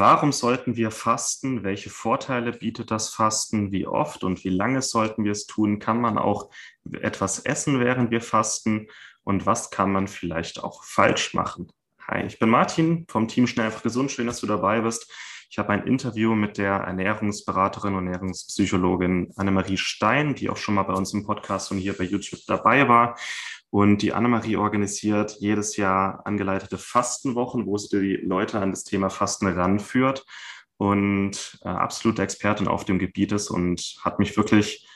Warum sollten wir fasten? Welche Vorteile bietet das Fasten? Wie oft und wie lange sollten wir es tun? Kann man auch etwas essen, während wir fasten? Und was kann man vielleicht auch falsch machen? Hi, ich bin Martin vom Team Schnell einfach gesund. Schön, dass du dabei bist. Ich habe ein Interview mit der Ernährungsberaterin und Ernährungspsychologin Annemarie Stein, die auch schon mal bei uns im Podcast und hier bei YouTube dabei war. Und die Annemarie organisiert jedes Jahr angeleitete Fastenwochen, wo sie die Leute an das Thema Fasten ranführt und äh, absolute Expertin auf dem Gebiet ist und hat mich wirklich,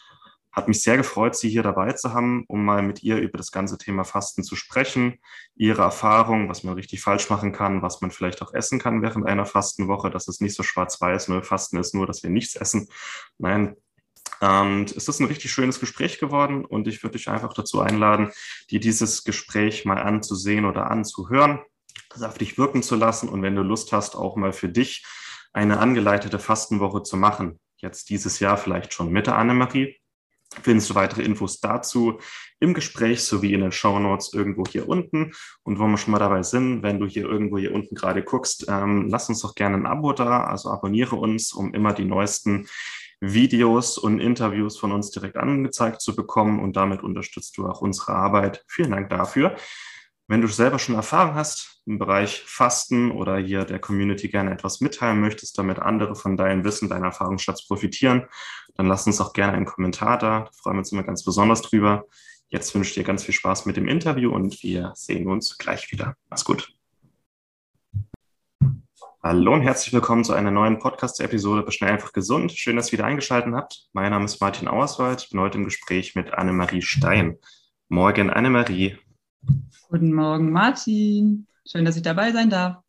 hat mich sehr gefreut, sie hier dabei zu haben, um mal mit ihr über das ganze Thema Fasten zu sprechen, ihre Erfahrung, was man richtig falsch machen kann, was man vielleicht auch essen kann während einer Fastenwoche, dass es nicht so schwarz-weiß, nur Fasten ist nur, dass wir nichts essen. Nein, und es ist ein richtig schönes Gespräch geworden und ich würde dich einfach dazu einladen, dir dieses Gespräch mal anzusehen oder anzuhören, das auf dich wirken zu lassen und wenn du Lust hast, auch mal für dich eine angeleitete Fastenwoche zu machen. Jetzt dieses Jahr vielleicht schon mit der Annemarie. Findest du weitere Infos dazu im Gespräch sowie in den Show Notes irgendwo hier unten. Und wo wir schon mal dabei sind, wenn du hier irgendwo hier unten gerade guckst, ähm, lass uns doch gerne ein Abo da, also abonniere uns, um immer die neuesten Videos und Interviews von uns direkt angezeigt zu bekommen und damit unterstützt du auch unsere Arbeit. Vielen Dank dafür. Wenn du selber schon Erfahrung hast im Bereich Fasten oder hier der Community gerne etwas mitteilen möchtest, damit andere von deinem Wissen, deiner Erfahrungsschatz profitieren, dann lass uns auch gerne einen Kommentar da. Da freuen wir uns immer ganz besonders drüber. Jetzt wünsche ich dir ganz viel Spaß mit dem Interview und wir sehen uns gleich wieder. Mach's gut. Hallo und herzlich willkommen zu einer neuen Podcast-Episode bei Schnell einfach gesund. Schön, dass ihr wieder eingeschaltet habt. Mein Name ist Martin Auerswald. Ich bin heute im Gespräch mit Annemarie Stein. Morgen, Annemarie. Guten Morgen, Martin. Schön, dass ich dabei sein darf.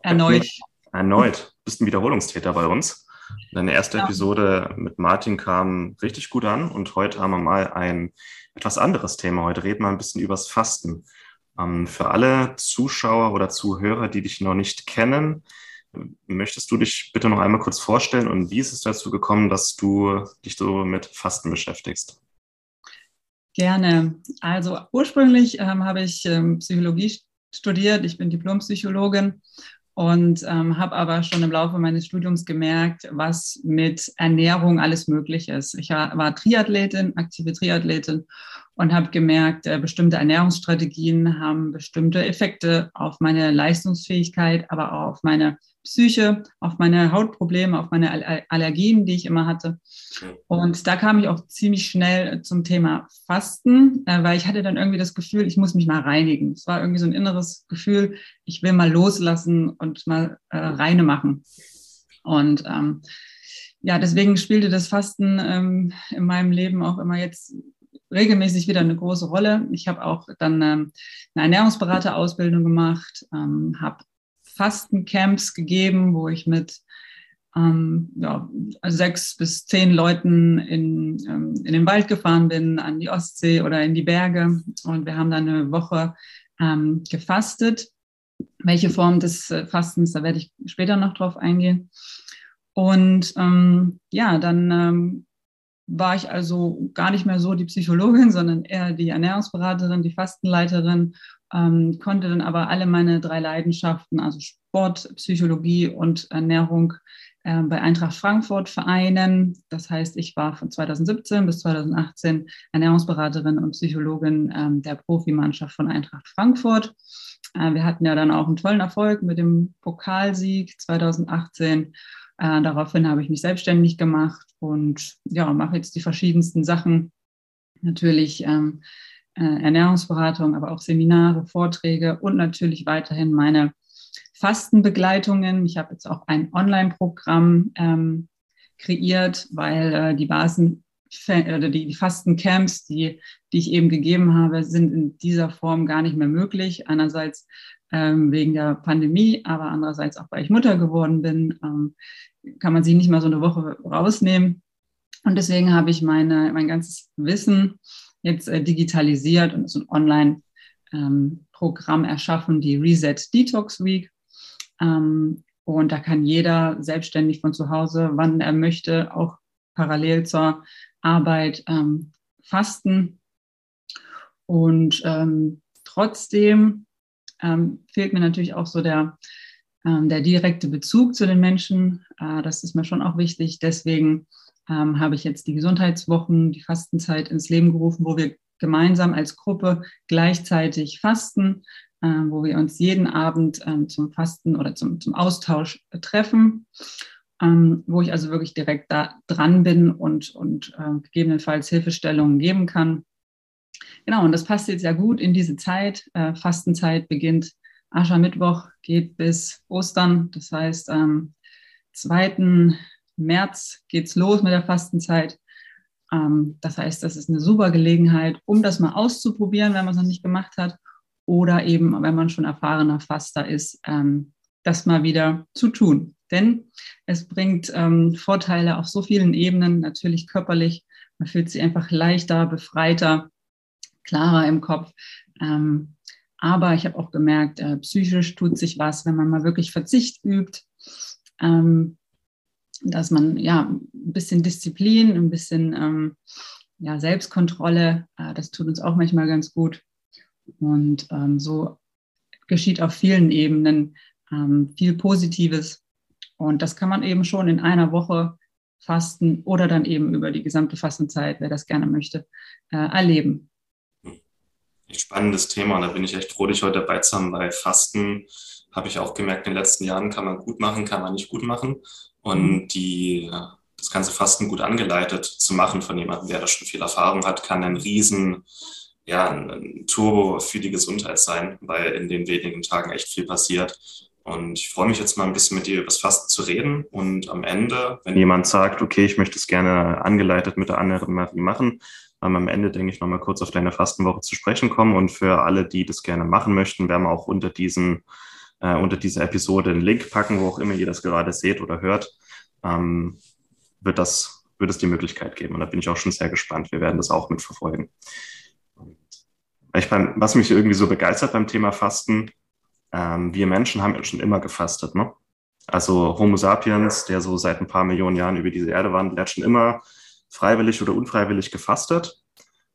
Erneut. Erneut. Bist ein Wiederholungstäter bei uns. Deine erste ja. Episode mit Martin kam richtig gut an und heute haben wir mal ein etwas anderes Thema. Heute reden wir ein bisschen übers Fasten. Ähm, für alle Zuschauer oder Zuhörer, die dich noch nicht kennen, Möchtest du dich bitte noch einmal kurz vorstellen und wie ist es dazu gekommen, dass du dich so mit Fasten beschäftigst? Gerne. Also ursprünglich ähm, habe ich ähm, Psychologie studiert. Ich bin Diplompsychologin und ähm, habe aber schon im Laufe meines Studiums gemerkt, was mit Ernährung alles möglich ist. Ich war Triathletin, aktive Triathletin und habe gemerkt, äh, bestimmte Ernährungsstrategien haben bestimmte Effekte auf meine Leistungsfähigkeit, aber auch auf meine Psyche, auf meine Hautprobleme, auf meine Allergien, die ich immer hatte. Und da kam ich auch ziemlich schnell zum Thema Fasten, äh, weil ich hatte dann irgendwie das Gefühl, ich muss mich mal reinigen. Es war irgendwie so ein inneres Gefühl, ich will mal loslassen und mal äh, reine machen. Und ähm, ja, deswegen spielte das Fasten ähm, in meinem Leben auch immer jetzt regelmäßig wieder eine große Rolle. Ich habe auch dann ähm, eine Ernährungsberaterausbildung gemacht, ähm, habe Fastencamps gegeben, wo ich mit ähm, ja, sechs bis zehn Leuten in, ähm, in den Wald gefahren bin, an die Ostsee oder in die Berge. Und wir haben dann eine Woche ähm, gefastet. Welche Form des äh, Fastens, da werde ich später noch drauf eingehen. Und ähm, ja, dann ähm, war ich also gar nicht mehr so die Psychologin, sondern eher die Ernährungsberaterin, die Fastenleiterin ähm, konnte dann aber alle meine drei Leidenschaften, also Sport, Psychologie und Ernährung, äh, bei Eintracht Frankfurt vereinen. Das heißt, ich war von 2017 bis 2018 Ernährungsberaterin und Psychologin ähm, der Profimannschaft von Eintracht Frankfurt. Äh, wir hatten ja dann auch einen tollen Erfolg mit dem Pokalsieg 2018. Äh, daraufhin habe ich mich selbstständig gemacht und ja, mache jetzt die verschiedensten Sachen. Natürlich ähm, äh, Ernährungsberatung, aber auch Seminare, Vorträge und natürlich weiterhin meine Fastenbegleitungen. Ich habe jetzt auch ein Online-Programm ähm, kreiert, weil äh, die Basen oder die, die Fastencamps, die, die ich eben gegeben habe, sind in dieser Form gar nicht mehr möglich. Einerseits ähm, wegen der Pandemie, aber andererseits auch, weil ich Mutter geworden bin, ähm, kann man sie nicht mal so eine Woche rausnehmen. Und deswegen habe ich meine, mein ganzes Wissen jetzt äh, digitalisiert und so ein Online-Programm ähm, erschaffen, die Reset Detox Week. Ähm, und da kann jeder selbstständig von zu Hause, wann er möchte, auch parallel zur Arbeit ähm, fasten. Und ähm, trotzdem ähm, fehlt mir natürlich auch so der, ähm, der direkte Bezug zu den Menschen. Äh, das ist mir schon auch wichtig. Deswegen ähm, habe ich jetzt die Gesundheitswochen, die Fastenzeit ins Leben gerufen, wo wir gemeinsam als Gruppe gleichzeitig fasten, äh, wo wir uns jeden Abend ähm, zum Fasten oder zum, zum Austausch treffen, ähm, wo ich also wirklich direkt da dran bin und, und äh, gegebenenfalls Hilfestellungen geben kann. Genau, und das passt jetzt ja gut in diese Zeit. Äh, Fastenzeit beginnt Aschermittwoch, geht bis Ostern. Das heißt, am 2. März geht es los mit der Fastenzeit. Ähm, das heißt, das ist eine super Gelegenheit, um das mal auszuprobieren, wenn man es noch nicht gemacht hat. Oder eben, wenn man schon erfahrener Faster ist, ähm, das mal wieder zu tun. Denn es bringt ähm, Vorteile auf so vielen Ebenen, natürlich körperlich. Man fühlt sich einfach leichter, befreiter, klarer im Kopf. Ähm, aber ich habe auch gemerkt, äh, psychisch tut sich was, wenn man mal wirklich Verzicht übt. Ähm, dass man ja ein bisschen Disziplin, ein bisschen ähm, ja, Selbstkontrolle, äh, das tut uns auch manchmal ganz gut. Und ähm, so geschieht auf vielen Ebenen ähm, viel Positives. Und das kann man eben schon in einer Woche fasten oder dann eben über die gesamte Fastenzeit, wer das gerne möchte, äh, erleben. Spannendes Thema da bin ich echt froh, dich heute dabei zu haben, weil Fasten habe ich auch gemerkt, in den letzten Jahren kann man gut machen, kann man nicht gut machen und mhm. die, das ganze Fasten gut angeleitet zu machen von jemandem, der da schon viel Erfahrung hat, kann ein riesen ja, ein Turbo für die Gesundheit sein, weil in den wenigen Tagen echt viel passiert. Und ich freue mich jetzt mal ein bisschen mit dir über das Fasten zu reden. Und am Ende, wenn jemand sagt, okay, ich möchte es gerne angeleitet mit der anderen Marie machen, am Ende, denke ich, nochmal kurz auf deine Fastenwoche zu sprechen kommen. Und für alle, die das gerne machen möchten, werden wir auch unter diesen äh, unter dieser Episode einen Link packen, wo auch immer ihr das gerade seht oder hört, ähm, wird, das, wird es die Möglichkeit geben. Und da bin ich auch schon sehr gespannt. Wir werden das auch mitverfolgen. Ich mein, was mich irgendwie so begeistert beim Thema Fasten, ähm, wir Menschen haben ja schon immer gefastet. Ne? Also Homo sapiens, der so seit ein paar Millionen Jahren über diese Erde wandelt, hat schon immer freiwillig oder unfreiwillig gefastet.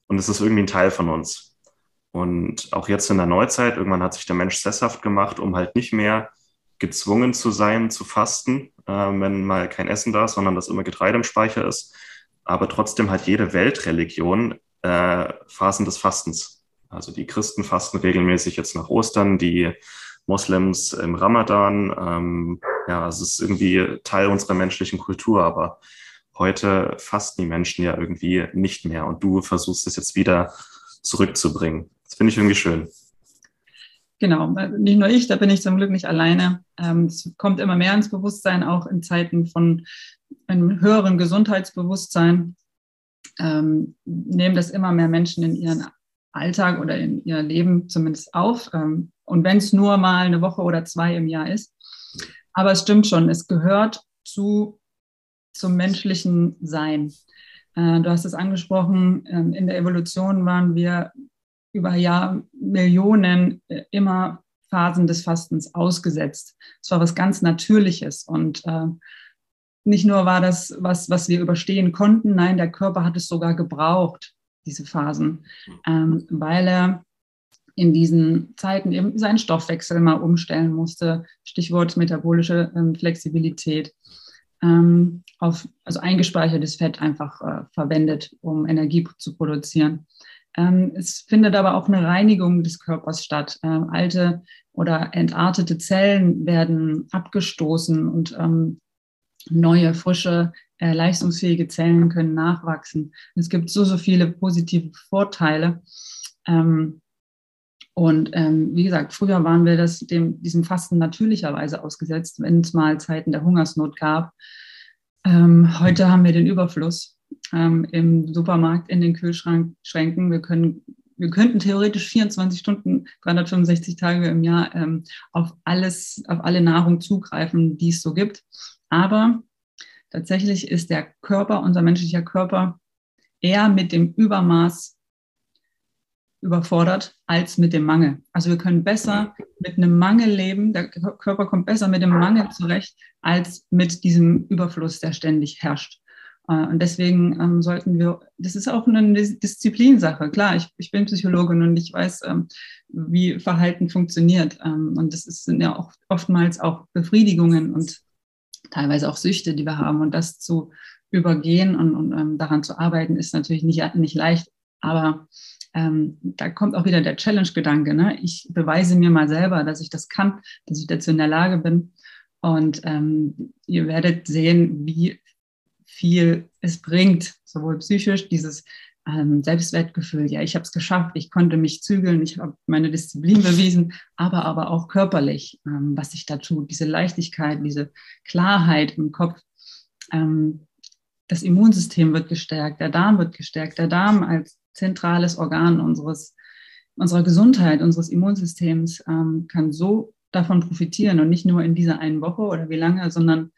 Und es ist irgendwie ein Teil von uns. Und auch jetzt in der Neuzeit, irgendwann hat sich der Mensch sesshaft gemacht, um halt nicht mehr gezwungen zu sein, zu fasten, äh, wenn mal kein Essen da ist, sondern dass immer Getreide im Speicher ist. Aber trotzdem hat jede Weltreligion äh, Phasen des Fastens. Also die Christen fasten regelmäßig jetzt nach Ostern, die Moslems im Ramadan. Ähm, ja, es ist irgendwie Teil unserer menschlichen Kultur, aber heute fasten die Menschen ja irgendwie nicht mehr. Und du versuchst es jetzt wieder zurückzubringen. Das finde ich irgendwie schön. Genau, nicht nur ich, da bin ich zum Glück nicht alleine. Ähm, es kommt immer mehr ins Bewusstsein, auch in Zeiten von einem höheren Gesundheitsbewusstsein. Ähm, nehmen das immer mehr Menschen in ihren Alltag oder in ihr Leben zumindest auf. Ähm, und wenn es nur mal eine Woche oder zwei im Jahr ist. Aber es stimmt schon, es gehört zu, zum menschlichen Sein. Äh, du hast es angesprochen, in der Evolution waren wir über Jahr Millionen äh, immer Phasen des Fastens ausgesetzt. Es war was ganz Natürliches und äh, nicht nur war das was, was wir überstehen konnten, nein, der Körper hat es sogar gebraucht, diese Phasen, ähm, weil er in diesen Zeiten eben seinen Stoffwechsel mal umstellen musste. Stichwort metabolische ähm, Flexibilität. Ähm, auf, also eingespeichertes Fett einfach äh, verwendet, um Energie zu produzieren. Ähm, es findet aber auch eine Reinigung des Körpers statt. Ähm, alte oder entartete Zellen werden abgestoßen und ähm, neue, frische, äh, leistungsfähige Zellen können nachwachsen. Es gibt so, so viele positive Vorteile. Ähm, und ähm, wie gesagt, früher waren wir das, dem, diesem Fasten natürlicherweise ausgesetzt, wenn es mal Zeiten der Hungersnot gab. Ähm, heute haben wir den Überfluss ähm, im Supermarkt in den Kühlschränken. Wir können wir könnten theoretisch 24 Stunden, 365 Tage im Jahr ähm, auf alles, auf alle Nahrung zugreifen, die es so gibt. Aber tatsächlich ist der Körper, unser menschlicher Körper, eher mit dem Übermaß überfordert als mit dem Mangel. Also wir können besser mit einem Mangel leben, der Körper kommt besser mit dem Mangel zurecht, als mit diesem Überfluss, der ständig herrscht. Äh, und deswegen ähm, sollten wir, das ist auch eine Disziplinsache. Klar, ich, ich bin Psychologin und ich weiß, ähm, wie Verhalten funktioniert. Ähm, und das ist, sind ja auch oftmals auch Befriedigungen und teilweise auch Süchte, die wir haben. Und das zu übergehen und, und ähm, daran zu arbeiten, ist natürlich nicht, nicht leicht. Aber ähm, da kommt auch wieder der Challenge-Gedanke. Ne? Ich beweise mir mal selber, dass ich das kann, dass ich dazu in der Lage bin. Und ähm, ihr werdet sehen, wie viel es bringt, sowohl psychisch, dieses ähm, Selbstwertgefühl, ja, ich habe es geschafft, ich konnte mich zügeln, ich habe meine Disziplin bewiesen, aber aber auch körperlich, ähm, was ich da tue, diese Leichtigkeit, diese Klarheit im Kopf. Ähm, das Immunsystem wird gestärkt, der Darm wird gestärkt, der Darm als zentrales Organ unseres, unserer Gesundheit, unseres Immunsystems ähm, kann so davon profitieren und nicht nur in dieser einen Woche oder wie lange, sondern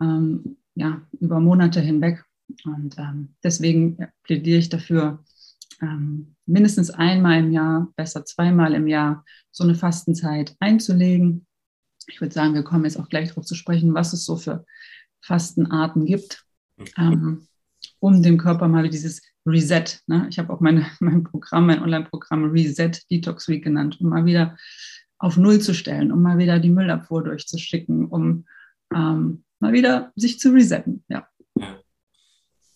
ähm, ja, über Monate hinweg. Und ähm, deswegen plädiere ich dafür, ähm, mindestens einmal im Jahr, besser zweimal im Jahr, so eine Fastenzeit einzulegen. Ich würde sagen, wir kommen jetzt auch gleich darauf zu sprechen, was es so für Fastenarten gibt, ähm, um dem Körper mal dieses Reset. Ne? Ich habe auch meine, mein Programm, mein Online-Programm Reset Detox Week genannt, um mal wieder auf Null zu stellen, um mal wieder die Müllabfuhr durchzuschicken, um ähm, mal wieder sich zu resetten. Ja. ja.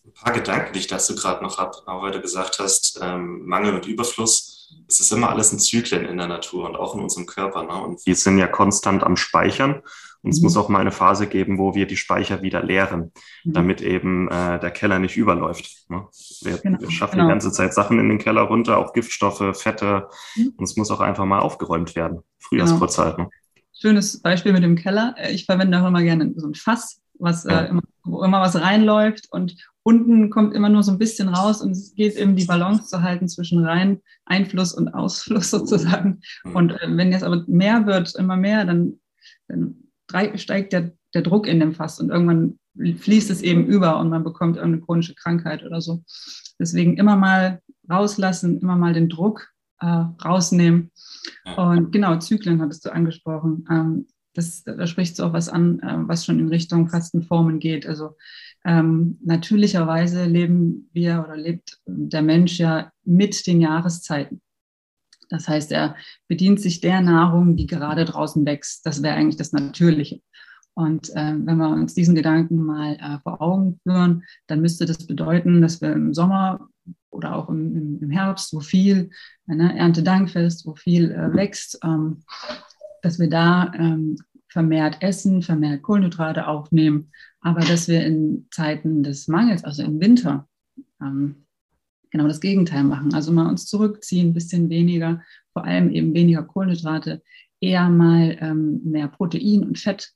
Ein paar Gedanken, die ich dazu gerade noch habe, weil du gesagt hast, ähm, Mangel und Überfluss. Es ist immer alles in Zyklen in der Natur und auch in unserem Körper. Ne? Und wir sind ja konstant am Speichern. Und es mhm. muss auch mal eine Phase geben, wo wir die Speicher wieder leeren, mhm. damit eben äh, der Keller nicht überläuft. Ne? Wir, genau. wir, schaffen genau. die ganze Zeit Sachen in den Keller runter, auch Giftstoffe, Fette. Mhm. Und es muss auch einfach mal aufgeräumt werden. Frühjahrsputzzeit. Genau. Ne? Schönes Beispiel mit dem Keller. Äh, ich verwende auch immer gerne so ein Fass, was, äh, immer, wo immer was reinläuft und unten kommt immer nur so ein bisschen raus und es geht eben die Balance zu halten zwischen rein Einfluss und Ausfluss sozusagen. Mhm. Und äh, wenn jetzt aber mehr wird, immer mehr, dann, dann steigt der, der Druck in dem Fass und irgendwann fließt es eben über und man bekommt irgendeine chronische Krankheit oder so. Deswegen immer mal rauslassen, immer mal den Druck äh, rausnehmen. Und genau, Zyklen hattest du angesprochen. Ähm, das, da sprichst du auch was an, äh, was schon in Richtung Fastenformen geht. Also ähm, natürlicherweise leben wir oder lebt der Mensch ja mit den Jahreszeiten. Das heißt, er bedient sich der Nahrung, die gerade draußen wächst. Das wäre eigentlich das Natürliche. Und äh, wenn wir uns diesen Gedanken mal äh, vor Augen führen, dann müsste das bedeuten, dass wir im Sommer oder auch im, im Herbst, wo viel ne, Erntedankfest, wo viel äh, wächst, ähm, dass wir da ähm, vermehrt essen, vermehrt Kohlenhydrate aufnehmen, aber dass wir in Zeiten des Mangels, also im Winter, ähm, genau das Gegenteil machen. Also mal uns zurückziehen, ein bisschen weniger, vor allem eben weniger Kohlenhydrate, eher mal ähm, mehr Protein und Fett.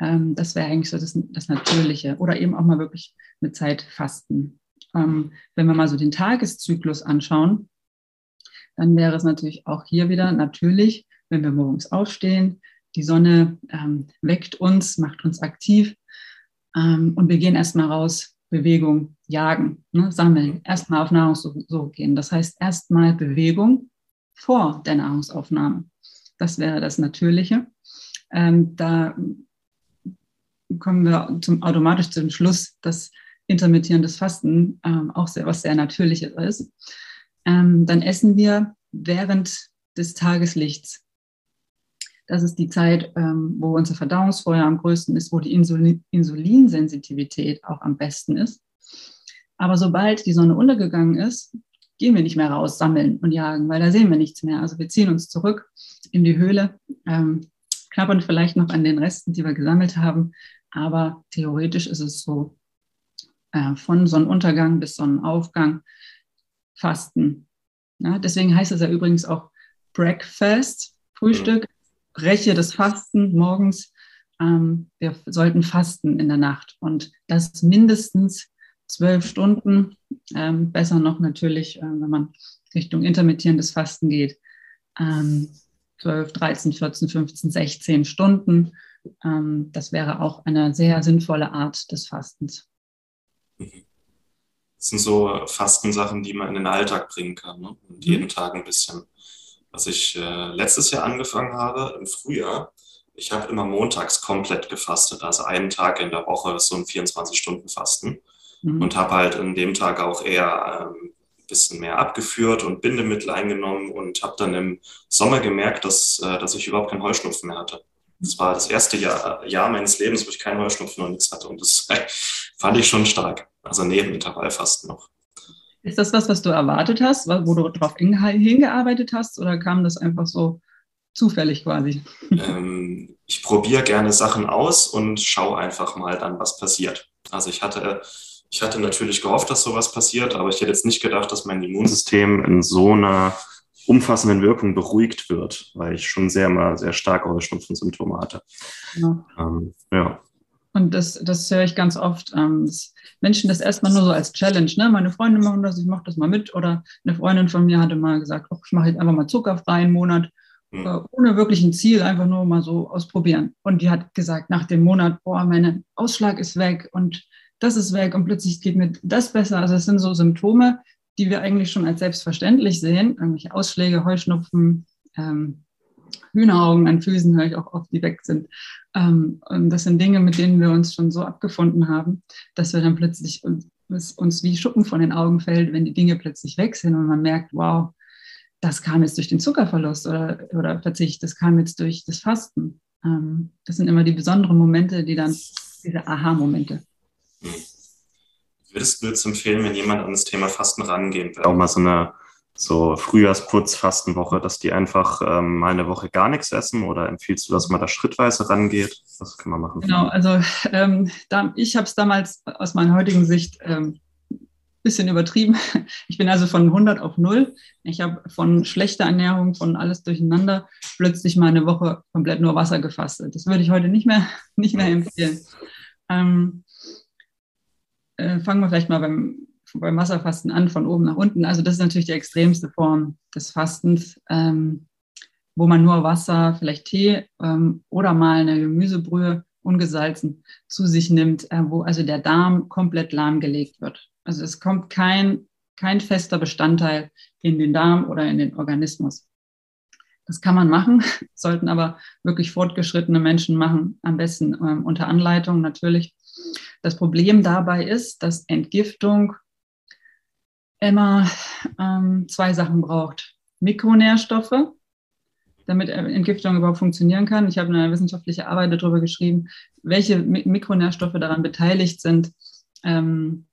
Ähm, das wäre eigentlich so das, das, Natürliche. Oder eben auch mal wirklich mit Zeit fasten. Ähm, wenn wir mal so den Tageszyklus anschauen, dann wäre es natürlich auch hier wieder natürlich, wenn wir morgens aufstehen, die Sonne ähm, weckt uns, macht uns aktiv ähm, und wir gehen erstmal raus, Bewegung, jagen, ne, sammeln, erstmal auf Nahrungssuche gehen. Das heißt erstmal Bewegung vor der Nahrungsaufnahme. Das wäre das Natürliche. Ähm, da kommen wir zum, automatisch zum Schluss, dass intermittierendes Fasten ähm, auch sehr, was sehr Natürliches ist. Ähm, dann essen wir während des Tageslichts. Das ist die Zeit, ähm, wo unser Verdauungsfeuer am größten ist, wo die Insulin Insulinsensitivität auch am besten ist. Aber sobald die Sonne untergegangen ist, gehen wir nicht mehr raus, sammeln und jagen, weil da sehen wir nichts mehr. Also wir ziehen uns zurück in die Höhle, ähm, knabbern vielleicht noch an den Resten, die wir gesammelt haben. Aber theoretisch ist es so, äh, von Sonnenuntergang bis Sonnenaufgang fasten. Ja, deswegen heißt es ja übrigens auch Breakfast, Frühstück, breche das Fasten morgens. Ähm, wir sollten fasten in der Nacht und das mindestens zwölf Stunden. Ähm, besser noch natürlich, äh, wenn man Richtung intermittierendes Fasten geht. Ähm, 12, 13, 14, 15, 16 Stunden. Ähm, das wäre auch eine sehr sinnvolle Art des Fastens. Das sind so Fastensachen, die man in den Alltag bringen kann ne? und jeden mhm. Tag ein bisschen. Was ich äh, letztes Jahr angefangen habe, im Frühjahr, ich habe immer montags komplett gefastet, also einen Tag in der Woche so ein 24-Stunden-Fasten mhm. und habe halt an dem Tag auch eher ähm, ein bisschen mehr abgeführt und Bindemittel eingenommen und habe dann im Sommer gemerkt, dass, äh, dass ich überhaupt keinen Heuschnupfen mehr hatte. Das war das erste Jahr, Jahr meines Lebens, wo ich keinen Heuschnupfen und nichts hatte und das fand ich schon stark. Also neben Intervallfasten noch. Ist das was, was du erwartet hast, wo du darauf hingearbeitet hast oder kam das einfach so zufällig quasi? Ähm, ich probiere gerne Sachen aus und schaue einfach mal dann, was passiert. Also ich hatte, ich hatte natürlich gehofft, dass sowas passiert, aber ich hätte jetzt nicht gedacht, dass mein Immunsystem in so einer umfassenden Wirkung beruhigt wird, weil ich schon sehr mal sehr starke Heuschnupfensymptome hatte. Ja. Ähm, ja. Und das, das höre ich ganz oft. Ähm, Menschen das erstmal nur so als Challenge. Ne? Meine Freunde machen das, ich mache das mal mit. Oder eine Freundin von mir hatte mal gesagt, oh, ich mache jetzt einfach mal zuckerfrei einen Monat. Mhm. Ohne wirklich ein Ziel, einfach nur mal so ausprobieren. Und die hat gesagt, nach dem Monat, boah, mein Ausschlag ist weg und das ist weg und plötzlich geht mir das besser. Also es sind so Symptome, die wir eigentlich schon als selbstverständlich sehen. Irgendwelche Ausschläge, Heuschnupfen, ähm, Hühneraugen an Füßen höre ich auch oft, die weg sind. Ähm, und das sind Dinge, mit denen wir uns schon so abgefunden haben, dass wir dann plötzlich uns, uns wie Schuppen von den Augen fällt, wenn die Dinge plötzlich weg sind und man merkt, wow, das kam jetzt durch den Zuckerverlust oder, oder Verzicht, das kam jetzt durch das Fasten. Ähm, das sind immer die besonderen Momente, die dann, diese Aha-Momente. Würdest du jetzt empfehlen, wenn jemand an das Thema Fasten rangeht, auch mal so eine so Frühjahrsputz-Fastenwoche, dass die einfach ähm, mal eine Woche gar nichts essen oder empfiehlst du, dass man da schrittweise rangeht? Was kann man machen? Genau, also ähm, da, ich habe es damals aus meiner heutigen Sicht ähm, bisschen übertrieben. Ich bin also von 100 auf 0. Ich habe von schlechter Ernährung, von alles durcheinander, plötzlich mal eine Woche komplett nur Wasser gefastet. Das würde ich heute nicht mehr, nicht mehr empfehlen. Ähm, äh, fangen wir vielleicht mal beim beim Wasserfasten an, von oben nach unten. Also das ist natürlich die extremste Form des Fastens, ähm, wo man nur Wasser, vielleicht Tee ähm, oder mal eine Gemüsebrühe ungesalzen zu sich nimmt, äh, wo also der Darm komplett lahmgelegt wird. Also es kommt kein, kein fester Bestandteil in den Darm oder in den Organismus. Das kann man machen, sollten aber wirklich fortgeschrittene Menschen machen, am besten ähm, unter Anleitung natürlich. Das Problem dabei ist, dass Entgiftung immer ähm, zwei Sachen braucht. Mikronährstoffe, damit Entgiftung überhaupt funktionieren kann. Ich habe eine wissenschaftliche Arbeit darüber geschrieben, welche Mikronährstoffe daran beteiligt sind, ähm,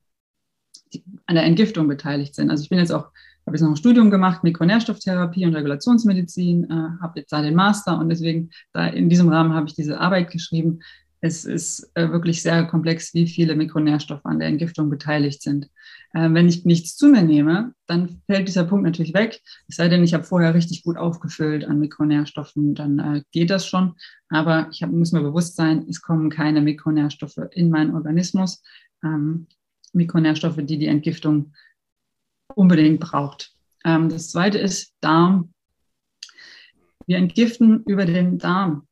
an der Entgiftung beteiligt sind. Also ich bin jetzt auch, habe jetzt noch ein Studium gemacht, Mikronährstofftherapie und Regulationsmedizin, äh, habe jetzt da den Master und deswegen da in diesem Rahmen habe ich diese Arbeit geschrieben. Es ist äh, wirklich sehr komplex, wie viele Mikronährstoffe an der Entgiftung beteiligt sind. Äh, wenn ich nichts zu mir nehme, dann fällt dieser Punkt natürlich weg. Es sei denn, ich habe vorher richtig gut aufgefüllt an Mikronährstoffen, dann äh, geht das schon. Aber ich muss mir bewusst sein, es kommen keine Mikronährstoffe in meinen Organismus. Ähm, Mikronährstoffe, die die Entgiftung unbedingt braucht. Ähm, das zweite ist Darm. Wir entgiften über den Darm.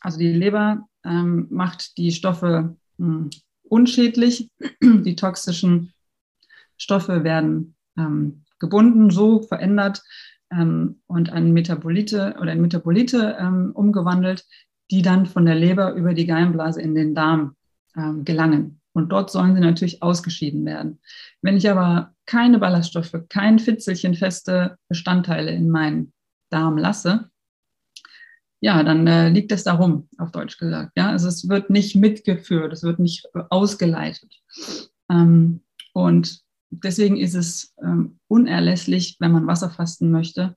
Also die Leber ähm, macht die Stoffe hm, unschädlich. Die toxischen Stoffe werden ähm, gebunden, so verändert ähm, und an Metabolite oder in Metabolite ähm, umgewandelt, die dann von der Leber über die Gallenblase in den Darm ähm, gelangen. Und dort sollen sie natürlich ausgeschieden werden. Wenn ich aber keine Ballaststoffe, kein Fitzelchen feste Bestandteile in meinen Darm lasse, ja, dann äh, liegt es darum, auf Deutsch gesagt. Ja, also es wird nicht mitgeführt, es wird nicht ausgeleitet. Ähm, und deswegen ist es ähm, unerlässlich, wenn man Wasser fasten möchte,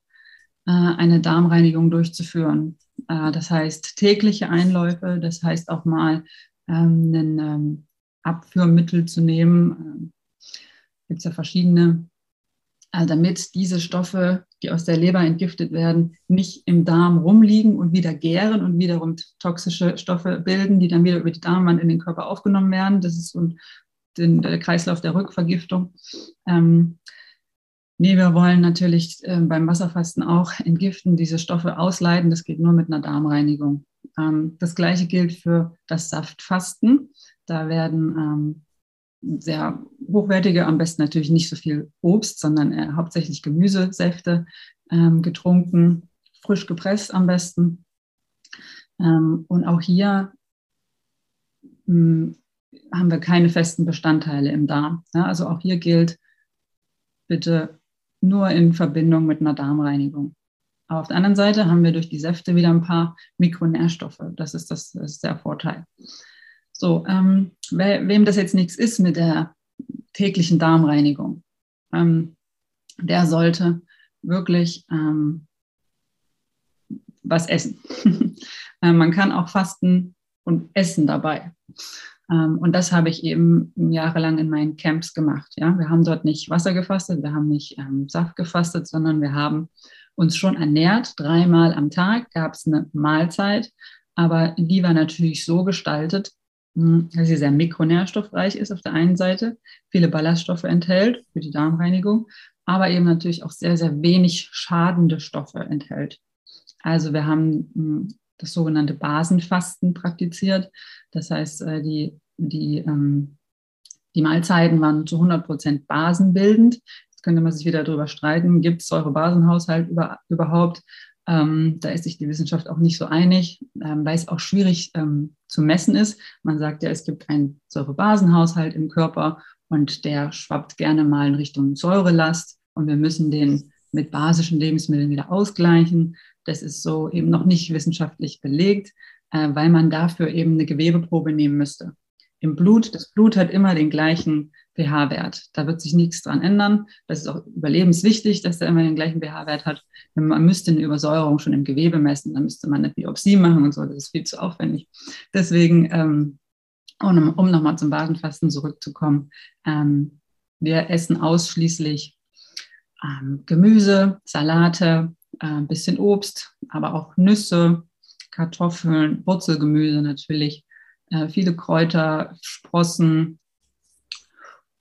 äh, eine Darmreinigung durchzuführen. Äh, das heißt tägliche Einläufe, das heißt auch mal ähm, ein ähm, Abführmittel zu nehmen. Ähm, Gibt es ja verschiedene, äh, damit diese Stoffe, die aus der Leber entgiftet werden, nicht im Darm rumliegen und wieder gären und wiederum toxische Stoffe bilden, die dann wieder über die Darmwand in den Körper aufgenommen werden. Das ist so ein den der Kreislauf der Rückvergiftung. Ähm, nee, wir wollen natürlich äh, beim Wasserfasten auch entgiften, diese Stoffe ausleiten. Das geht nur mit einer Darmreinigung. Ähm, das gleiche gilt für das Saftfasten. Da werden ähm, sehr hochwertige, am besten natürlich nicht so viel Obst, sondern äh, hauptsächlich Gemüsesäfte ähm, getrunken, frisch gepresst am besten. Ähm, und auch hier hm, haben wir keine festen Bestandteile im Darm. Ja, also auch hier gilt, bitte nur in Verbindung mit einer Darmreinigung. Aber auf der anderen Seite haben wir durch die Säfte wieder ein paar Mikronährstoffe. Das ist, das, das ist der Vorteil. So, ähm, we, wem das jetzt nichts ist mit der täglichen Darmreinigung, ähm, der sollte wirklich ähm, was essen. äh, man kann auch fasten und essen dabei. Ähm, und das habe ich eben jahrelang in meinen Camps gemacht. Ja? Wir haben dort nicht Wasser gefastet, wir haben nicht ähm, Saft gefastet, sondern wir haben uns schon ernährt. Dreimal am Tag gab es eine Mahlzeit, aber die war natürlich so gestaltet, hm, dass sie sehr mikronährstoffreich ist auf der einen Seite, viele Ballaststoffe enthält für die Darmreinigung, aber eben natürlich auch sehr, sehr wenig schadende Stoffe enthält. Also wir haben hm, das sogenannte Basenfasten praktiziert. Das heißt, äh, die, die, ähm, die Mahlzeiten waren zu 100 Prozent basenbildend. Jetzt könnte man sich wieder darüber streiten, gibt es Säurebasenhaushalt über, überhaupt? Ähm, da ist sich die Wissenschaft auch nicht so einig, ähm, weil es auch schwierig ähm, zu messen ist. Man sagt ja, es gibt einen Säurebasenhaushalt im Körper und der schwappt gerne mal in Richtung Säurelast und wir müssen den mit basischen Lebensmitteln wieder ausgleichen. Das ist so eben noch nicht wissenschaftlich belegt, äh, weil man dafür eben eine Gewebeprobe nehmen müsste. Im Blut, das Blut hat immer den gleichen pH-Wert. Da wird sich nichts dran ändern. Das ist auch überlebenswichtig, dass er immer den gleichen pH-Wert hat. Man müsste eine Übersäuerung schon im Gewebe messen, dann müsste man eine Biopsie machen und so. Das ist viel zu aufwendig. Deswegen, ähm, um, um nochmal zum Basenfasten zurückzukommen, ähm, wir essen ausschließlich ähm, Gemüse, Salate, ein bisschen Obst, aber auch Nüsse, Kartoffeln, Wurzelgemüse natürlich, äh, viele Kräuter, Sprossen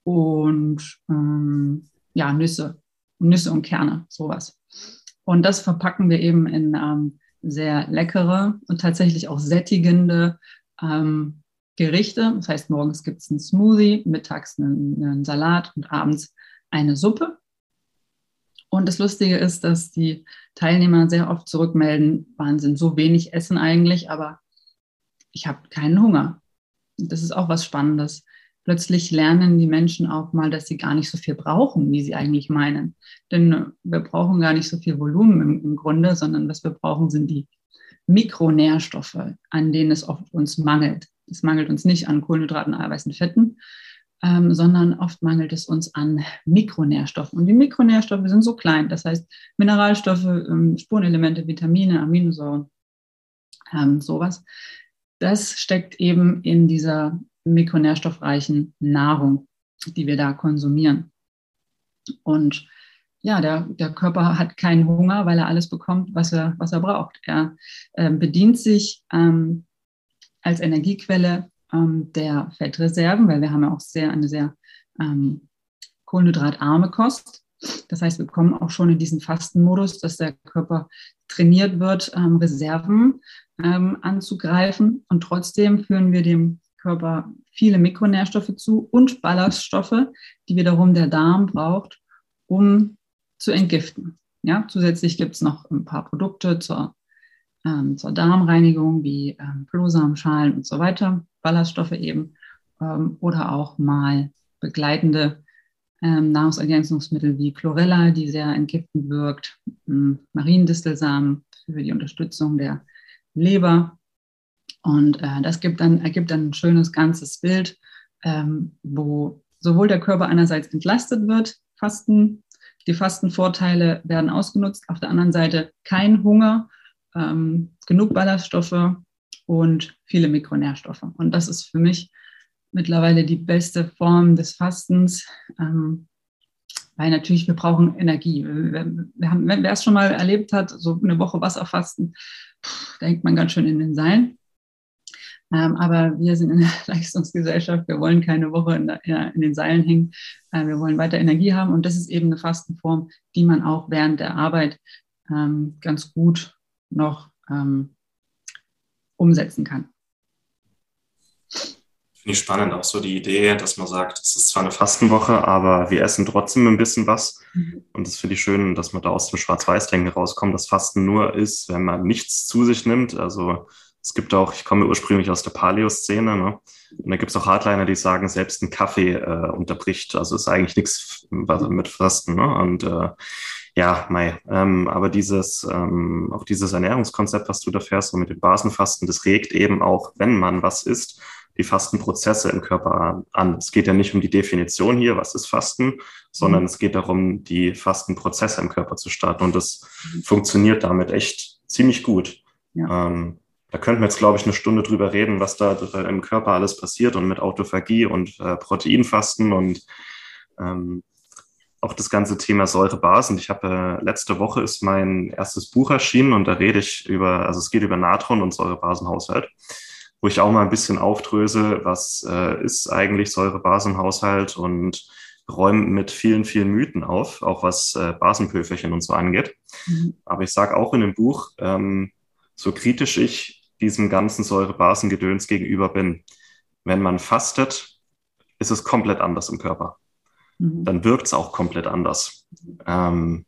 und ähm, ja, Nüsse, Nüsse und Kerne, sowas. Und das verpacken wir eben in ähm, sehr leckere und tatsächlich auch sättigende ähm, Gerichte. Das heißt, morgens gibt es einen Smoothie, mittags einen Salat und abends eine Suppe. Und das Lustige ist, dass die Teilnehmer sehr oft zurückmelden, Wahnsinn, so wenig Essen eigentlich, aber ich habe keinen Hunger. Das ist auch was Spannendes. Plötzlich lernen die Menschen auch mal, dass sie gar nicht so viel brauchen, wie sie eigentlich meinen. Denn wir brauchen gar nicht so viel Volumen im, im Grunde, sondern was wir brauchen, sind die Mikronährstoffe, an denen es oft uns mangelt. Es mangelt uns nicht an Kohlenhydraten, Eiweißen, Fetten, ähm, sondern oft mangelt es uns an Mikronährstoffen. Und die Mikronährstoffe sind so klein, das heißt Mineralstoffe, ähm, Spurenelemente, Vitamine, Aminosäuren, ähm, sowas. Das steckt eben in dieser mikronährstoffreichen Nahrung, die wir da konsumieren. Und ja, der, der Körper hat keinen Hunger, weil er alles bekommt, was er, was er braucht. Er äh, bedient sich ähm, als Energiequelle ähm, der Fettreserven, weil wir haben ja auch sehr, eine sehr ähm, kohlenhydratarme Kost. Das heißt, wir kommen auch schon in diesen Fastenmodus, dass der Körper trainiert wird, ähm, Reserven ähm, anzugreifen. Und trotzdem führen wir dem Körper viele Mikronährstoffe zu und Ballaststoffe, die wiederum der Darm braucht, um zu entgiften. Ja, zusätzlich gibt es noch ein paar Produkte zur, ähm, zur Darmreinigung wie ähm, Flohsamenschalen und so weiter. Ballaststoffe eben ähm, oder auch mal begleitende ähm, Nahrungsergänzungsmittel wie Chlorella, die sehr entgiftend wirkt, ähm, Mariendistelsamen für die Unterstützung der Leber. Und äh, das gibt dann, ergibt dann ein schönes ganzes Bild, ähm, wo sowohl der Körper einerseits entlastet wird, Fasten, die Fastenvorteile werden ausgenutzt, auf der anderen Seite kein Hunger, ähm, genug Ballaststoffe und viele Mikronährstoffe. Und das ist für mich mittlerweile die beste Form des Fastens, ähm, weil natürlich wir brauchen Energie. Wir, wir haben, wer es schon mal erlebt hat, so eine Woche Wasserfasten, da hängt man ganz schön in den Seilen. Ähm, aber wir sind in der Leistungsgesellschaft, wir wollen keine Woche in, der, in den Seilen hängen, äh, wir wollen weiter Energie haben und das ist eben eine Fastenform, die man auch während der Arbeit ähm, ganz gut noch ähm, umsetzen kann. Finde ich spannend, auch so die Idee, dass man sagt, es ist zwar eine Fastenwoche, aber wir essen trotzdem ein bisschen was. Mhm. Und das finde ich schön, dass man da aus dem Schwarz-Weiß-Denken rauskommt, dass Fasten nur ist, wenn man nichts zu sich nimmt. Also es gibt auch, ich komme ursprünglich aus der Paleo-Szene, ne? und da gibt es auch Hardliner, die sagen, selbst ein Kaffee äh, unterbricht. Also ist eigentlich nichts mit Fasten. Ne? Und äh, ja, Mai. Ähm, aber dieses, ähm, auch dieses Ernährungskonzept, was du da fährst, so mit dem Basenfasten, das regt eben auch, wenn man was isst, die Fastenprozesse im Körper an. Es geht ja nicht um die Definition hier, was ist Fasten, sondern mhm. es geht darum, die Fastenprozesse im Körper zu starten. Und das mhm. funktioniert damit echt ziemlich gut. Ja. Ähm, da könnten wir jetzt, glaube ich, eine Stunde drüber reden, was da im Körper alles passiert und mit Autophagie und äh, Proteinfasten und ähm, auch das ganze Thema Säurebasen. Ich habe äh, letzte Woche ist mein erstes Buch erschienen und da rede ich über, also es geht über Natron und Säurebasenhaushalt wo ich auch mal ein bisschen aufdröse, was äh, ist eigentlich Säurebasenhaushalt und räume mit vielen, vielen Mythen auf, auch was äh, Basenpülferchen und so angeht. Mhm. Aber ich sage auch in dem Buch, ähm, so kritisch ich diesem ganzen Säurebasengedöns gegenüber bin, wenn man fastet, ist es komplett anders im Körper. Mhm. Dann wirkt es auch komplett anders. Ähm,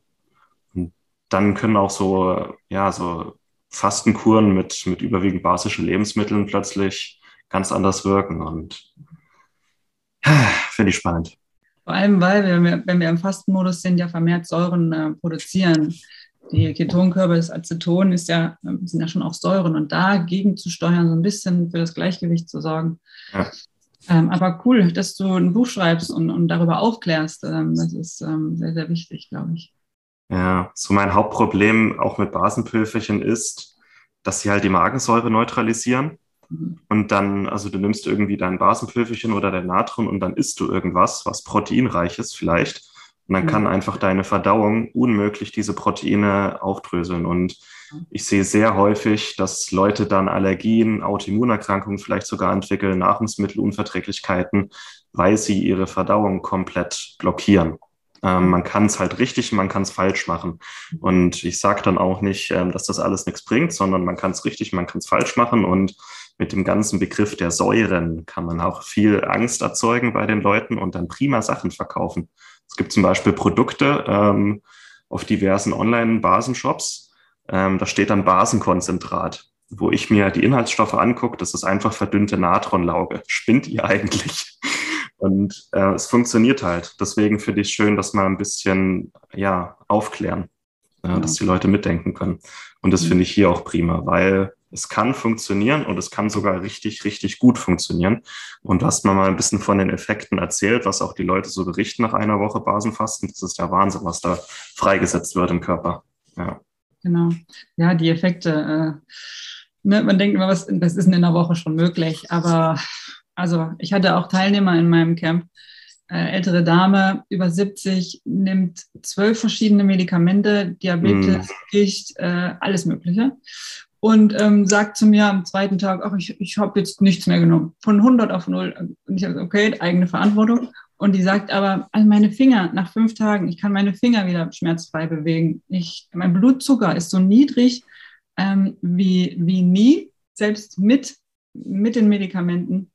dann können auch so, ja, so Fastenkuren mit, mit überwiegend basischen Lebensmitteln plötzlich ganz anders wirken. Und finde ich spannend. Vor allem, weil wir, wenn wir im Fastenmodus sind, ja vermehrt Säuren äh, produzieren. Die Ketonkörper, das Aceton ist ja, ähm, sind ja schon auch Säuren und dagegen zu steuern, so ein bisschen für das Gleichgewicht zu sorgen. Ja. Ähm, aber cool, dass du ein Buch schreibst und, und darüber aufklärst. Ähm, das ist ähm, sehr, sehr wichtig, glaube ich. Ja, so mein Hauptproblem auch mit Basenpülferchen ist, dass sie halt die Magensäure neutralisieren. Mhm. Und dann, also du nimmst irgendwie dein Basenpülferchen oder dein Natron und dann isst du irgendwas, was proteinreich ist vielleicht. Und dann mhm. kann einfach deine Verdauung unmöglich diese Proteine aufdröseln. Und ich sehe sehr häufig, dass Leute dann Allergien, Autoimmunerkrankungen vielleicht sogar entwickeln, Nahrungsmittelunverträglichkeiten, weil sie ihre Verdauung komplett blockieren. Ähm, man kann es halt richtig, man kann es falsch machen. Und ich sage dann auch nicht, ähm, dass das alles nichts bringt, sondern man kann es richtig, man kann es falsch machen. Und mit dem ganzen Begriff der Säuren kann man auch viel Angst erzeugen bei den Leuten und dann prima Sachen verkaufen. Es gibt zum Beispiel Produkte ähm, auf diversen Online-Basenshops. Ähm, da steht dann Basenkonzentrat wo ich mir die Inhaltsstoffe angucke, das ist einfach verdünnte Natronlauge. Spinnt ihr eigentlich? Und äh, es funktioniert halt. Deswegen finde ich es schön, dass wir ein bisschen ja, aufklären, äh, ja. dass die Leute mitdenken können. Und das mhm. finde ich hier auch prima, weil es kann funktionieren und es kann sogar richtig, richtig gut funktionieren. Und du hast mir mal ein bisschen von den Effekten erzählt, was auch die Leute so berichten nach einer Woche Basenfasten. Das ist der Wahnsinn, was da freigesetzt wird im Körper. Ja. Genau. Ja, die Effekte. Äh, ne, man denkt immer, was, was ist in einer Woche schon möglich? Aber also ich hatte auch Teilnehmer in meinem Camp. Äh, ältere Dame, über 70, nimmt zwölf verschiedene Medikamente, Diabetes, mm. Gicht, äh, alles Mögliche. Und ähm, sagt zu mir am zweiten Tag, ach, ich, ich habe jetzt nichts mehr genommen. Von 100 auf 0. Und ich habe okay, eigene Verantwortung. Und die sagt aber, also meine Finger nach fünf Tagen, ich kann meine Finger wieder schmerzfrei bewegen. Ich, mein Blutzucker ist so niedrig ähm, wie, wie nie, selbst mit, mit den Medikamenten.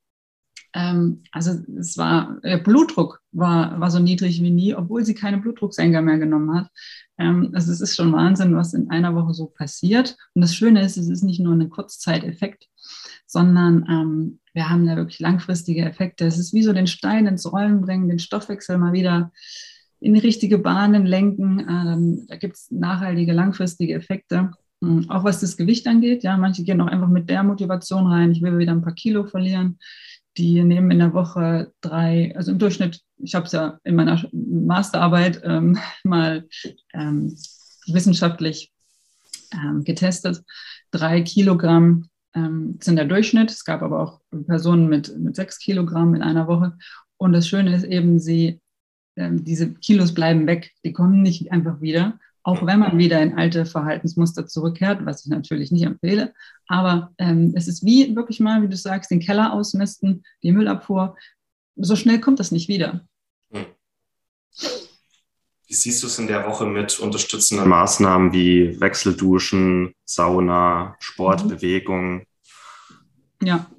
Ähm, also es war, der Blutdruck war, war so niedrig wie nie, obwohl sie keine Blutdrucksenker mehr genommen hat. Ähm, also es ist schon Wahnsinn, was in einer Woche so passiert. Und das Schöne ist, es ist nicht nur ein Kurzzeiteffekt, sondern ähm, wir haben da wirklich langfristige Effekte. Es ist wie so den Stein ins Rollen bringen, den Stoffwechsel mal wieder in richtige Bahnen lenken. Ähm, da gibt es nachhaltige, langfristige Effekte. Hm, auch was das Gewicht angeht, ja, manche gehen auch einfach mit der Motivation rein, ich will wieder ein paar Kilo verlieren die nehmen in der Woche drei, also im Durchschnitt, ich habe es ja in meiner Masterarbeit ähm, mal ähm, wissenschaftlich ähm, getestet, drei Kilogramm ähm, sind der Durchschnitt. Es gab aber auch Personen mit, mit sechs Kilogramm in einer Woche. Und das Schöne ist eben, sie, ähm, diese Kilos bleiben weg, die kommen nicht einfach wieder, auch wenn man wieder in alte Verhaltensmuster zurückkehrt, was ich natürlich nicht empfehle. Aber ähm, es ist wie wirklich mal, wie du sagst, den Keller ausmisten, die Müllabfuhr. So schnell kommt das nicht wieder. Wie siehst du es in der Woche mit unterstützenden Maßnahmen wie Wechselduschen, Sauna, Sport, mhm. Bewegung? Ja,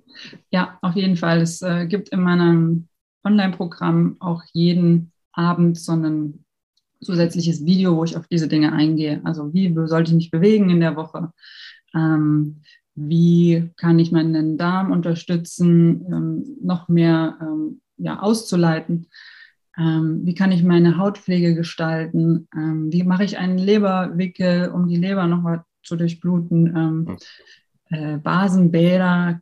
ja, auf jeden Fall. Es äh, gibt in meinem Online-Programm auch jeden Abend so ein zusätzliches Video, wo ich auf diese Dinge eingehe. Also wie sollte ich mich bewegen in der Woche? Ähm, wie kann ich meinen Darm unterstützen, ähm, noch mehr ähm, ja, auszuleiten? Ähm, wie kann ich meine Hautpflege gestalten? Ähm, wie mache ich einen Leberwickel, um die Leber nochmal zu durchbluten? Ähm, äh, Basenbäder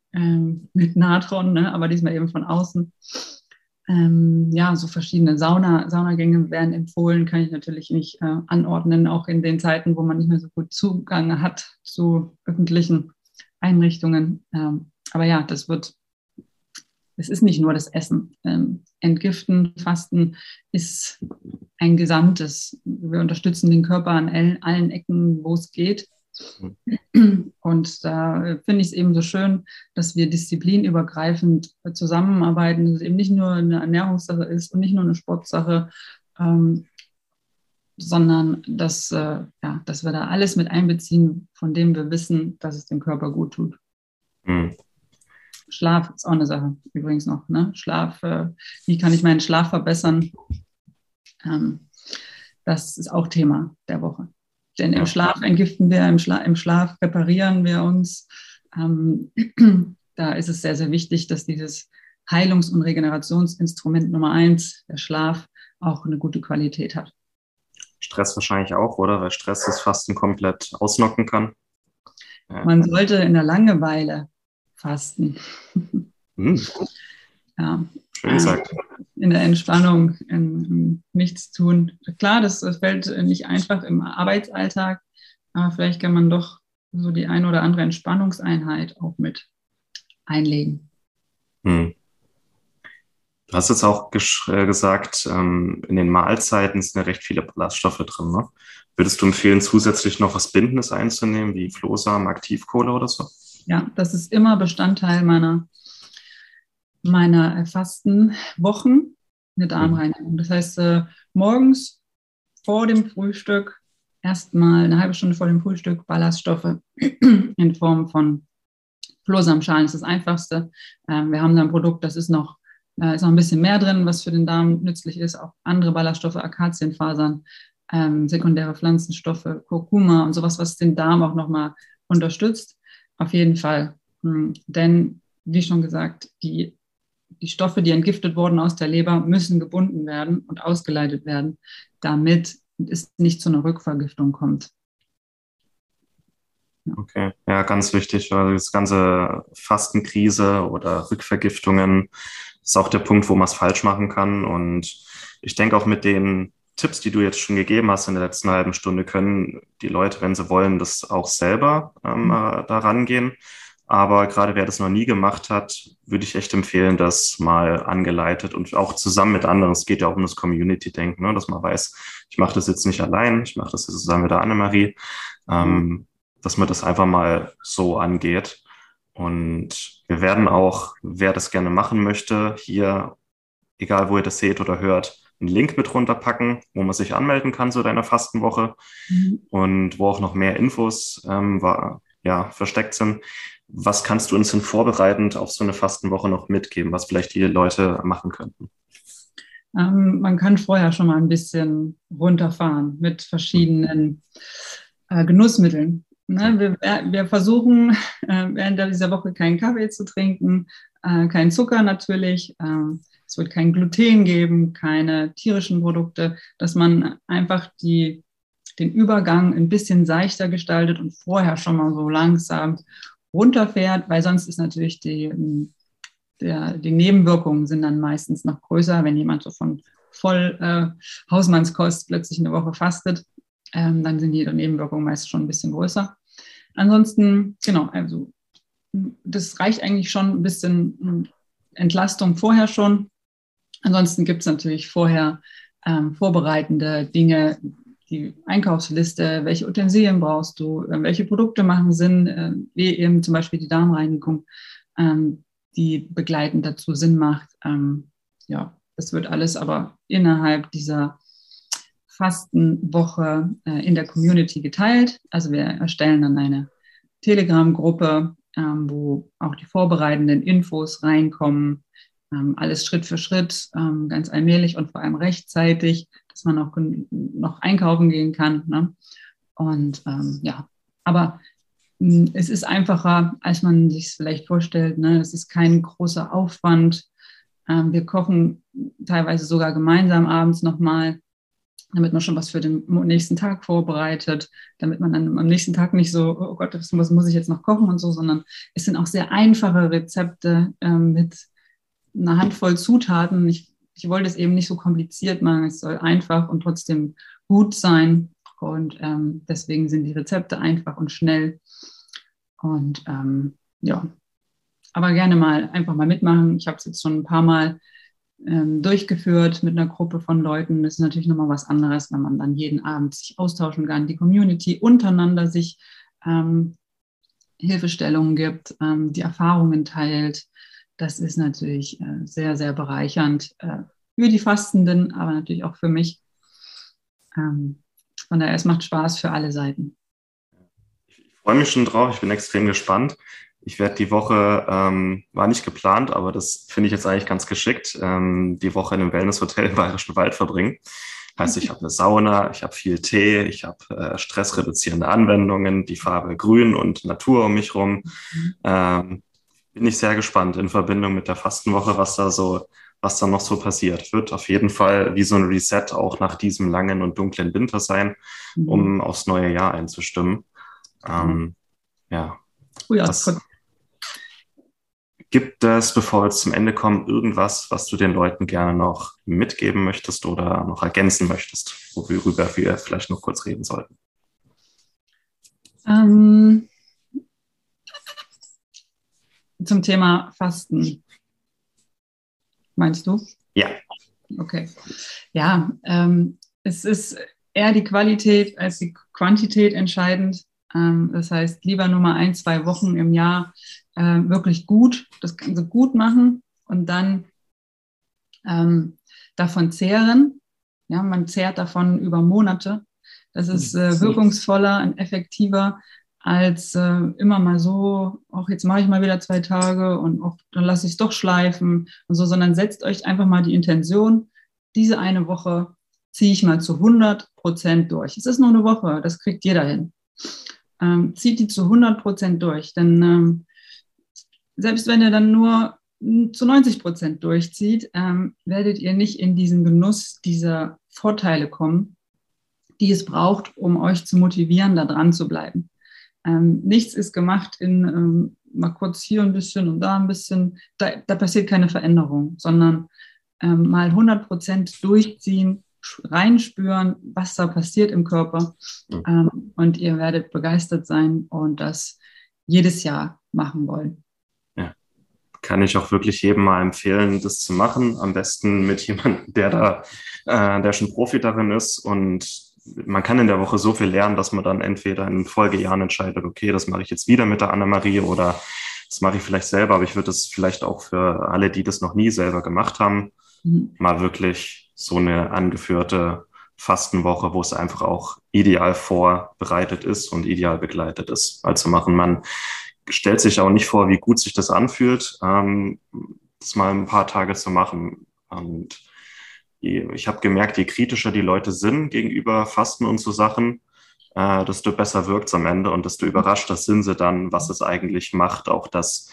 mit Natron, ne? aber diesmal eben von außen. ja, so verschiedene Sauna, Saunagänge werden empfohlen, kann ich natürlich nicht äh, anordnen, auch in den Zeiten, wo man nicht mehr so gut Zugang hat zu öffentlichen Einrichtungen. Ähm, aber ja, das wird, es ist nicht nur das Essen. Ähm, Entgiften, Fasten ist ein Gesamtes. Wir unterstützen den Körper an allen Ecken, wo es geht. Und da finde ich es eben so schön, dass wir disziplinübergreifend zusammenarbeiten, dass es eben nicht nur eine Ernährungssache ist und nicht nur eine Sportsache, ähm, sondern dass, äh, ja, dass wir da alles mit einbeziehen, von dem wir wissen, dass es dem Körper gut tut. Mhm. Schlaf ist auch eine Sache, übrigens noch. Ne? Schlaf, äh, wie kann ich meinen Schlaf verbessern? Ähm, das ist auch Thema der Woche. Denn im Schlaf entgiften wir, im, Schla im Schlaf reparieren wir uns. Ähm, da ist es sehr, sehr wichtig, dass dieses Heilungs- und Regenerationsinstrument Nummer eins, der Schlaf, auch eine gute Qualität hat. Stress wahrscheinlich auch, oder? Weil Stress das Fasten komplett ausnocken kann. Man sollte in der Langeweile fasten. Hm. Ja. Schön gesagt. In der Entspannung, in, nichts tun. Klar, das, das fällt nicht einfach im Arbeitsalltag, aber vielleicht kann man doch so die ein oder andere Entspannungseinheit auch mit einlegen. Hm. Du hast jetzt auch äh, gesagt, ähm, in den Mahlzeiten sind ja recht viele Ballaststoffe drin. Ne? Würdest du empfehlen, zusätzlich noch was Bindendes einzunehmen, wie Flohsamen, Aktivkohle oder so? Ja, das ist immer Bestandteil meiner, meiner erfassten Wochen, eine Darmreinigung. Das heißt, äh, morgens vor dem Frühstück erstmal eine halbe Stunde vor dem Frühstück Ballaststoffe in Form von Flohsamenschalen. Ist das Einfachste. Ähm, wir haben da ein Produkt, das ist noch da ist noch ein bisschen mehr drin, was für den Darm nützlich ist. Auch andere Ballaststoffe, Akazienfasern, ähm, sekundäre Pflanzenstoffe, Kurkuma und sowas, was den Darm auch nochmal unterstützt. Auf jeden Fall. Hm, denn, wie schon gesagt, die, die Stoffe, die entgiftet wurden aus der Leber, müssen gebunden werden und ausgeleitet werden, damit es nicht zu einer Rückvergiftung kommt. Okay, ja, ganz wichtig, weil das ganze Fastenkrise oder Rückvergiftungen ist auch der Punkt, wo man es falsch machen kann. Und ich denke auch mit den Tipps, die du jetzt schon gegeben hast in der letzten halben Stunde, können die Leute, wenn sie wollen, das auch selber ähm, mhm. Äh, da rangehen. Aber gerade wer das noch nie gemacht hat, würde ich echt empfehlen, das mal angeleitet und auch zusammen mit anderen. Es geht ja auch um das Community-Denken, ne? dass man weiß, ich mache das jetzt nicht allein, ich mache das jetzt zusammen mit der Annemarie, ähm, dass man das einfach mal so angeht. Und wir werden auch, wer das gerne machen möchte, hier, egal wo ihr das seht oder hört, einen Link mit runterpacken, wo man sich anmelden kann zu deiner Fastenwoche mhm. und wo auch noch mehr Infos ähm, war, ja, versteckt sind. Was kannst du uns denn vorbereitend auf so eine Fastenwoche noch mitgeben, was vielleicht die Leute machen könnten? Ähm, man kann vorher schon mal ein bisschen runterfahren mit verschiedenen äh, Genussmitteln. Ne, wir, wir, versuchen äh, während dieser Woche keinen Kaffee zu trinken, äh, keinen Zucker natürlich. Äh, es wird kein Gluten geben, keine tierischen Produkte, dass man einfach die, den Übergang ein bisschen seichter gestaltet und vorher schon mal so langsam runterfährt, weil sonst ist natürlich die, der, die Nebenwirkungen sind dann meistens noch größer, wenn jemand so von voll äh, Hausmannskost plötzlich eine Woche fastet. Ähm, dann sind die Nebenwirkungen meist schon ein bisschen größer. Ansonsten, genau, also das reicht eigentlich schon ein bisschen Entlastung vorher schon. Ansonsten gibt es natürlich vorher ähm, vorbereitende Dinge, die Einkaufsliste, welche Utensilien brauchst du, äh, welche Produkte machen Sinn, äh, wie eben zum Beispiel die Darmreinigung, ähm, die begleitend dazu Sinn macht. Ähm, ja, das wird alles aber innerhalb dieser Fastenwoche äh, in der Community geteilt. Also wir erstellen dann eine Telegram-Gruppe, ähm, wo auch die vorbereitenden Infos reinkommen. Ähm, alles Schritt für Schritt, ähm, ganz allmählich und vor allem rechtzeitig, dass man auch noch einkaufen gehen kann. Ne? Und ähm, ja, aber mh, hm, es ist einfacher, als man sich es vielleicht vorstellt. Ne? Es ist kein großer Aufwand. Ähm, wir kochen teilweise sogar gemeinsam abends nochmal damit man schon was für den nächsten Tag vorbereitet, damit man dann am nächsten Tag nicht so, oh Gott, was muss ich jetzt noch kochen und so, sondern es sind auch sehr einfache Rezepte ähm, mit einer Handvoll Zutaten. Ich, ich wollte es eben nicht so kompliziert machen, es soll einfach und trotzdem gut sein und ähm, deswegen sind die Rezepte einfach und schnell und ähm, ja, aber gerne mal einfach mal mitmachen. Ich habe es jetzt schon ein paar Mal ähm, durchgeführt mit einer Gruppe von Leuten. Das ist natürlich nochmal was anderes, wenn man dann jeden Abend sich austauschen kann, die Community untereinander sich ähm, Hilfestellungen gibt, ähm, die Erfahrungen teilt. Das ist natürlich äh, sehr, sehr bereichernd äh, für die Fastenden, aber natürlich auch für mich. Ähm, von daher, es macht Spaß für alle Seiten. Ich freue mich schon drauf, ich bin extrem gespannt. Ich werde die Woche, ähm, war nicht geplant, aber das finde ich jetzt eigentlich ganz geschickt, ähm, die Woche in einem Wellnesshotel im Bayerischen Wald verbringen. Heißt, ich habe eine Sauna, ich habe viel Tee, ich habe äh, stressreduzierende Anwendungen, die Farbe Grün und Natur um mich rum. Ähm, bin ich sehr gespannt in Verbindung mit der Fastenwoche, was da so, was da noch so passiert. Wird auf jeden Fall wie so ein Reset auch nach diesem langen und dunklen Winter sein, um mhm. aufs neue Jahr einzustimmen. Ähm, ja. Oh ja, das, Gibt es, bevor wir zum Ende kommen, irgendwas, was du den Leuten gerne noch mitgeben möchtest oder noch ergänzen möchtest, worüber wir vielleicht noch kurz reden sollten? Ähm, zum Thema Fasten. Meinst du? Ja. Okay. Ja, ähm, es ist eher die Qualität als die Quantität entscheidend. Ähm, das heißt, lieber nur mal ein, zwei Wochen im Jahr äh, wirklich gut, das Ganze gut machen und dann ähm, davon zehren. Ja, man zehrt davon über Monate. Das ist äh, wirkungsvoller und effektiver als äh, immer mal so, auch jetzt mache ich mal wieder zwei Tage und auch, dann lasse ich es doch schleifen und so, sondern setzt euch einfach mal die Intention, diese eine Woche ziehe ich mal zu 100 Prozent durch. Es ist nur eine Woche, das kriegt jeder hin ähm, zieht die zu 100 Prozent durch. Denn ähm, selbst wenn ihr dann nur zu 90 Prozent durchzieht, ähm, werdet ihr nicht in diesen Genuss dieser Vorteile kommen, die es braucht, um euch zu motivieren, da dran zu bleiben. Ähm, nichts ist gemacht in ähm, mal kurz hier ein bisschen und da ein bisschen. Da, da passiert keine Veränderung, sondern ähm, mal 100 Prozent durchziehen, reinspüren, was da passiert im Körper. Mhm. Ähm, und ihr werdet begeistert sein und das jedes Jahr machen wollen. Kann ich auch wirklich jedem mal empfehlen, das zu machen. Am besten mit jemandem, der da, äh, der schon Profi darin ist und man kann in der Woche so viel lernen, dass man dann entweder in Folgejahren entscheidet, okay, das mache ich jetzt wieder mit der Annemarie oder das mache ich vielleicht selber, aber ich würde das vielleicht auch für alle, die das noch nie selber gemacht haben, mhm. mal wirklich so eine angeführte Fastenwoche, wo es einfach auch ideal vorbereitet ist und ideal begleitet ist, also machen. Man stellt sich auch nicht vor, wie gut sich das anfühlt, ähm, das mal ein paar Tage zu machen. Und ich habe gemerkt, je kritischer die Leute sind gegenüber Fasten und so Sachen, äh, desto besser wirkt es am Ende und desto überraschter sind sie dann, was es eigentlich macht. Auch das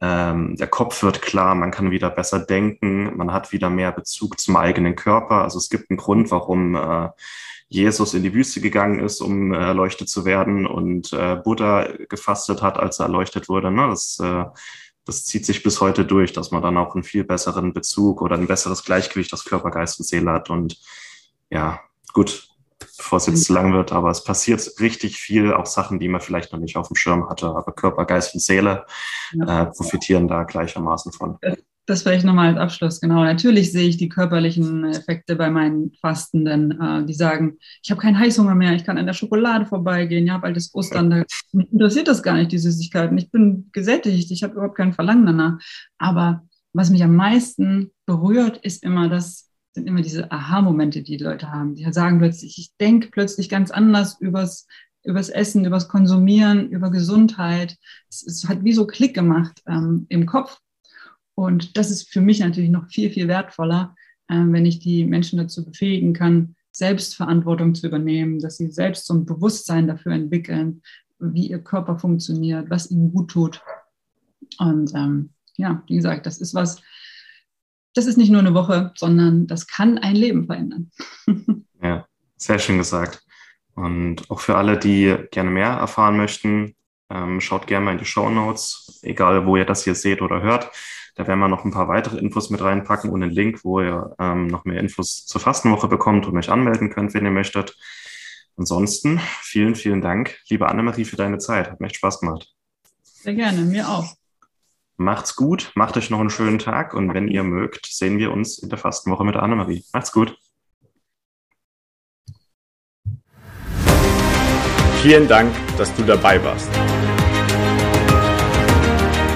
ähm, der Kopf wird klar, man kann wieder besser denken, man hat wieder mehr Bezug zum eigenen Körper. Also es gibt einen Grund, warum äh, Jesus in die Wüste gegangen ist, um äh, erleuchtet zu werden und äh, Buddha gefastet hat, als er erleuchtet wurde. Ne? Das, äh, das zieht sich bis heute durch, dass man dann auch einen viel besseren Bezug oder ein besseres Gleichgewicht aus Körper, Geist und Seele hat. Und ja, gut, bevor es jetzt zu lang wird, aber es passiert richtig viel, auch Sachen, die man vielleicht noch nicht auf dem Schirm hatte, aber Körper, Geist und Seele äh, profitieren da gleichermaßen von. Das vielleicht nochmal als Abschluss, genau. Natürlich sehe ich die körperlichen Effekte bei meinen Fastenden, äh, die sagen, ich habe keinen Heißhunger mehr, ich kann an der Schokolade vorbeigehen, ja, bald ist Ostern, da, interessiert das gar nicht, die Süßigkeiten. Ich bin gesättigt, ich habe überhaupt kein Verlangen danach. Aber was mich am meisten berührt, ist immer das sind immer diese Aha-Momente, die die Leute haben. Die sagen plötzlich, ich denke plötzlich ganz anders übers, übers Essen, übers Konsumieren, über Gesundheit. Es, es hat wie so Klick gemacht ähm, im Kopf. Und das ist für mich natürlich noch viel, viel wertvoller, äh, wenn ich die Menschen dazu befähigen kann, Selbstverantwortung zu übernehmen, dass sie selbst so ein Bewusstsein dafür entwickeln, wie ihr Körper funktioniert, was ihnen gut tut. Und ähm, ja, wie gesagt, das ist was, das ist nicht nur eine Woche, sondern das kann ein Leben verändern. ja, sehr schön gesagt. Und auch für alle, die gerne mehr erfahren möchten, ähm, schaut gerne mal in die Show Notes, egal wo ihr das hier seht oder hört. Da werden wir noch ein paar weitere Infos mit reinpacken und einen Link, wo ihr ähm, noch mehr Infos zur Fastenwoche bekommt und euch anmelden könnt, wenn ihr möchtet. Ansonsten vielen, vielen Dank, liebe Annemarie, für deine Zeit. Hat mir echt Spaß gemacht. Sehr gerne, mir auch. Macht's gut, macht euch noch einen schönen Tag und wenn ihr mögt, sehen wir uns in der Fastenwoche mit Annemarie. Macht's gut. Vielen Dank, dass du dabei warst.